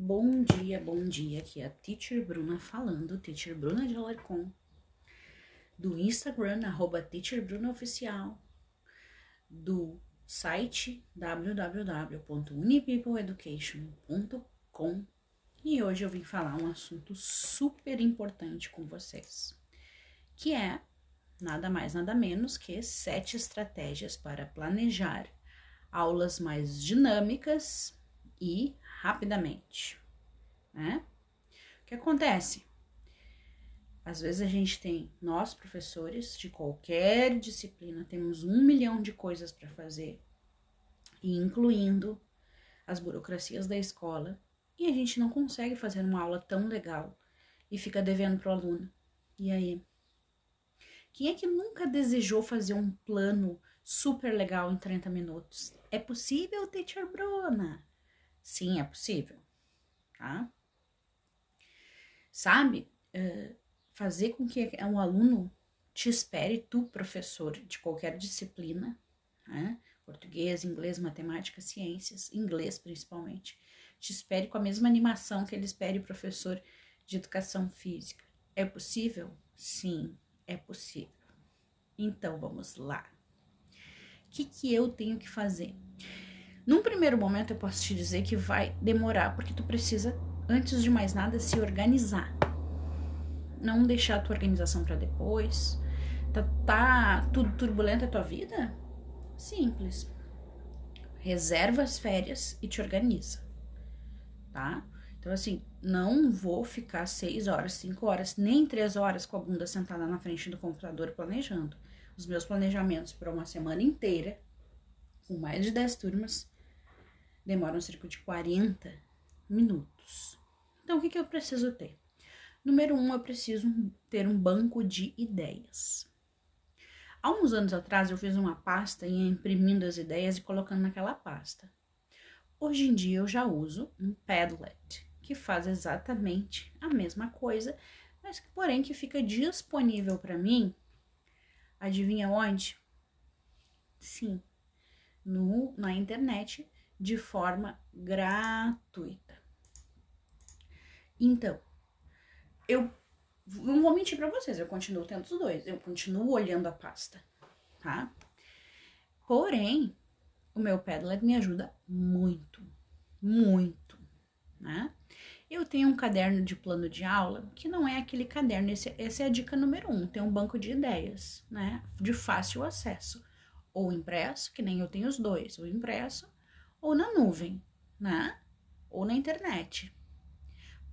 Bom dia, bom dia. Aqui é a Teacher Bruna falando, Teacher Bruna de Alarcon, do Instagram, arroba Teacher Bruna Oficial, do site www.unipeopleeducation.com e hoje eu vim falar um assunto super importante com vocês, que é nada mais, nada menos que sete estratégias para planejar aulas mais dinâmicas e rapidamente, né? O que acontece? Às vezes a gente tem, nós professores de qualquer disciplina, temos um milhão de coisas para fazer, incluindo as burocracias da escola, e a gente não consegue fazer uma aula tão legal e fica devendo para o aluno. E aí? Quem é que nunca desejou fazer um plano super legal em 30 minutos? É possível, teacher Bruna? Sim, é possível, tá? Sabe, uh, fazer com que um aluno te espere, tu, professor de qualquer disciplina, né? português, inglês, matemática, ciências, inglês principalmente, te espere com a mesma animação que ele espere o professor de educação física. É possível? Sim, é possível. Então vamos lá. O que, que eu tenho que fazer? Num primeiro momento, eu posso te dizer que vai demorar, porque tu precisa, antes de mais nada, se organizar. Não deixar a tua organização para depois. Tá, tá tudo turbulento a tua vida? Simples. Reserva as férias e te organiza, tá? Então, assim, não vou ficar seis horas, cinco horas, nem três horas com a bunda sentada na frente do computador planejando. Os meus planejamentos para uma semana inteira, com mais de dez turmas, demoram cerca de 40 minutos. Então, o que, que eu preciso ter? Número um, eu preciso ter um banco de ideias. Há uns anos atrás, eu fiz uma pasta e imprimindo as ideias e colocando naquela pasta. Hoje em dia, eu já uso um Padlet, que faz exatamente a mesma coisa, mas que, porém, que fica disponível para mim. Adivinha onde? Sim, no, na internet de forma gratuita. Então, eu não vou mentir para vocês, eu continuo tendo os dois, eu continuo olhando a pasta, tá? Porém, o meu Padlet me ajuda muito, muito, né? Eu tenho um caderno de plano de aula que não é aquele caderno, esse, essa é a dica número um, tem um banco de ideias, né? De fácil acesso, ou impresso, que nem eu tenho os dois, o impresso, ou na nuvem, né? Ou na internet.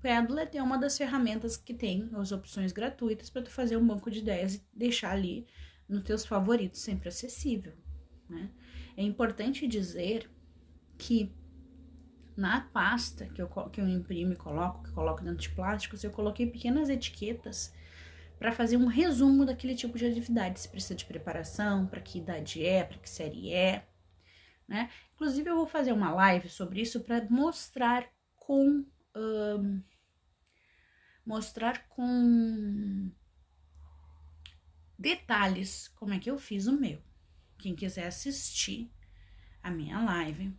Padlet é uma das ferramentas que tem as opções gratuitas para tu fazer um banco de ideias e deixar ali nos teus favoritos sempre acessível, né? É importante dizer que na pasta que eu, que eu imprimo e coloco, que coloco dentro de plásticos, eu coloquei pequenas etiquetas para fazer um resumo daquele tipo de atividade. Se precisa de preparação, para que idade é, para que série é, né? Inclusive, eu vou fazer uma live sobre isso para mostrar com. Um, mostrar com detalhes como é que eu fiz o meu. Quem quiser assistir a minha live,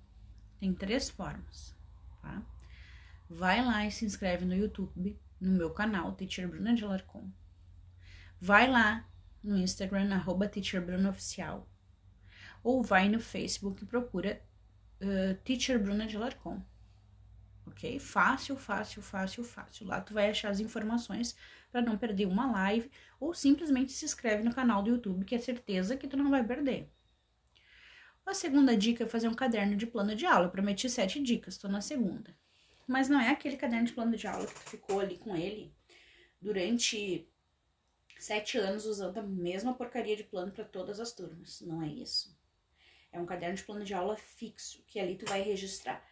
tem três formas, tá? Vai lá e se inscreve no YouTube, no meu canal, Teacher Bruna de Alarcon. Vai lá no Instagram, arroba Teacher Bruna Oficial ou vai no Facebook e procura uh, Teacher Bruna de Larcon. Ok? Fácil, fácil, fácil, fácil. Lá tu vai achar as informações para não perder uma live ou simplesmente se inscreve no canal do YouTube, que é certeza que tu não vai perder. A segunda dica é fazer um caderno de plano de aula. Eu prometi sete dicas, estou na segunda. Mas não é aquele caderno de plano de aula que tu ficou ali com ele durante sete anos usando a mesma porcaria de plano para todas as turmas. Não é isso. É um caderno de plano de aula fixo, que ali tu vai registrar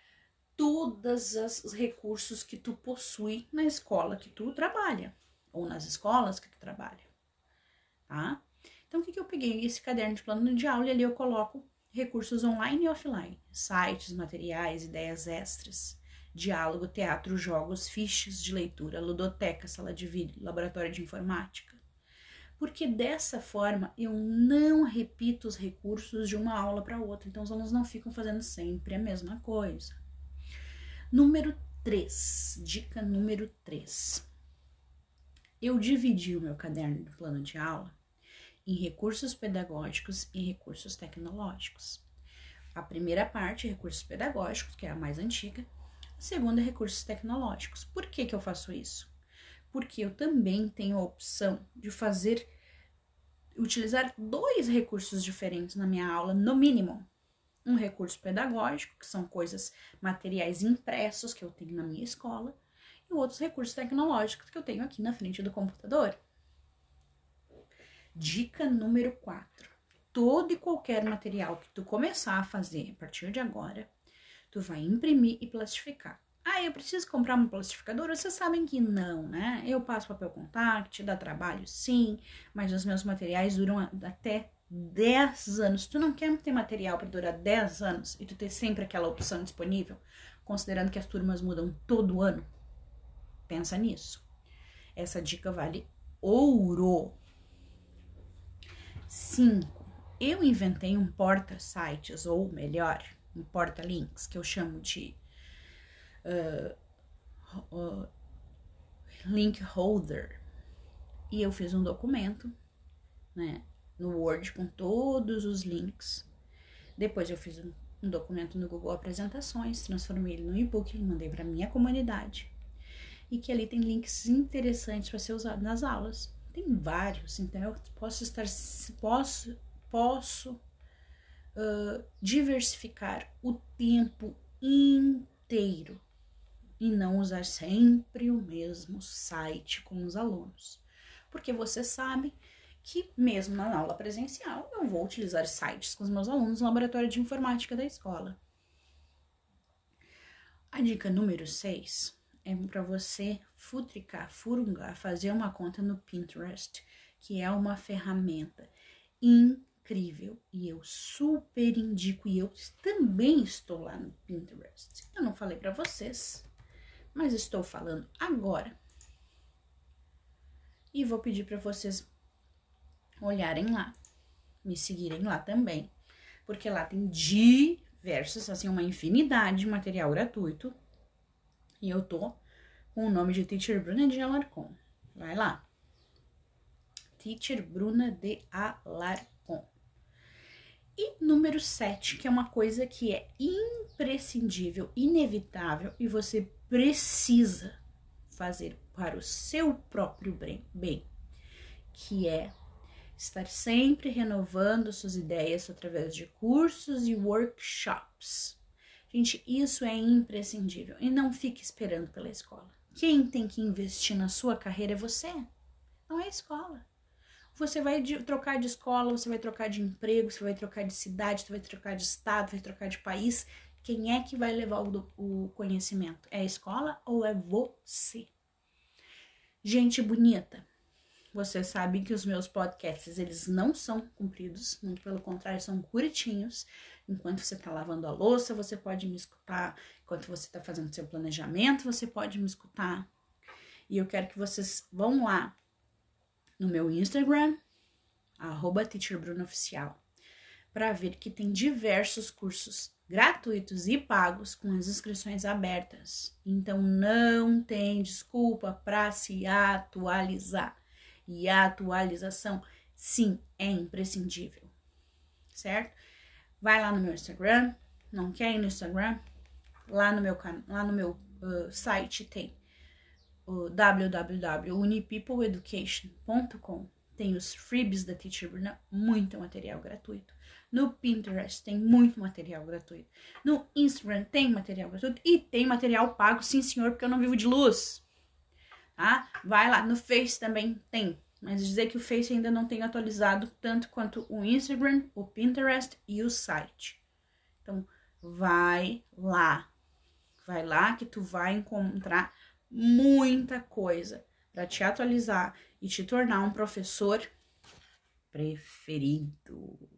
todos os recursos que tu possui na escola que tu trabalha, ou nas escolas que tu trabalha, tá? Então, o que, que eu peguei? Esse caderno de plano de aula e ali eu coloco recursos online e offline, sites, materiais, ideias extras, diálogo, teatro, jogos, fichas de leitura, ludoteca, sala de vídeo, laboratório de informática porque dessa forma eu não repito os recursos de uma aula para outra, então os alunos não ficam fazendo sempre a mesma coisa. Número 3, dica número 3. Eu dividi o meu caderno do plano de aula em recursos pedagógicos e recursos tecnológicos. A primeira parte, recursos pedagógicos, que é a mais antiga, a segunda, recursos tecnológicos. Por que, que eu faço isso? Porque eu também tenho a opção de fazer, utilizar dois recursos diferentes na minha aula, no mínimo. Um recurso pedagógico, que são coisas, materiais impressos que eu tenho na minha escola, e outros recursos tecnológicos que eu tenho aqui na frente do computador. Dica número 4. Todo e qualquer material que tu começar a fazer a partir de agora, tu vai imprimir e plastificar. Ah, eu preciso comprar um plastificador? Vocês sabem que não, né? Eu passo papel contact, dá trabalho sim, mas os meus materiais duram até 10 anos. Tu não quer ter material para durar 10 anos e tu ter sempre aquela opção disponível, considerando que as turmas mudam todo ano? Pensa nisso. Essa dica vale ouro. 5. Eu inventei um porta-sites, ou melhor, um porta-links, que eu chamo de uh, uh, link holder. E eu fiz um documento, né, no Word com todos os links. Depois eu fiz um, um documento no Google Apresentações, transformei ele no e-book e mandei para minha comunidade. E que ali tem links interessantes para ser usado nas aulas. Tem vários, então eu posso estar, posso, posso uh, diversificar o tempo inteiro e não usar sempre o mesmo site com os alunos. Porque você sabe que mesmo na aula presencial eu vou utilizar sites com os meus alunos no laboratório de informática da escola. A dica número 6 é para você futricar, furungar, fazer uma conta no Pinterest, que é uma ferramenta incrível e eu super indico e eu também estou lá no Pinterest. Eu não falei para vocês, mas estou falando agora. E vou pedir para vocês olharem lá, me seguirem lá também, porque lá tem diversos, assim, uma infinidade de material gratuito e eu tô com o nome de Teacher Bruna de Alarcon. Vai lá. Teacher Bruna de Alarcon. E número 7, que é uma coisa que é imprescindível, inevitável e você precisa fazer para o seu próprio bem, que é estar sempre renovando suas ideias através de cursos e workshops. Gente, isso é imprescindível e não fique esperando pela escola. Quem tem que investir na sua carreira é você, não é a escola. Você vai de, trocar de escola, você vai trocar de emprego, você vai trocar de cidade, você vai trocar de estado, vai trocar de país. Quem é que vai levar o, o conhecimento? É a escola ou é você? Gente bonita, vocês sabem que os meus podcasts eles não são compridos, muito pelo contrário, são curtinhos. Enquanto você está lavando a louça, você pode me escutar. Enquanto você está fazendo seu planejamento, você pode me escutar. E eu quero que vocês vão lá no meu Instagram, arroba teacherbrunoficial, para ver que tem diversos cursos gratuitos e pagos com as inscrições abertas. Então não tem desculpa para se atualizar. E a atualização, sim, é imprescindível, certo? Vai lá no meu Instagram, não quer ir no Instagram? Lá no meu, lá no meu uh, site tem o www.unipeopleeducation.com tem os freebies da Teacher Bruna, muito material gratuito. No Pinterest tem muito material gratuito. No Instagram tem material gratuito e tem material pago, sim senhor, porque eu não vivo de luz. Tá? Vai lá. No Face também tem mas dizer que o Face ainda não tem atualizado tanto quanto o Instagram, o Pinterest e o site. Então, vai lá. Vai lá que tu vai encontrar muita coisa para te atualizar e te tornar um professor preferido.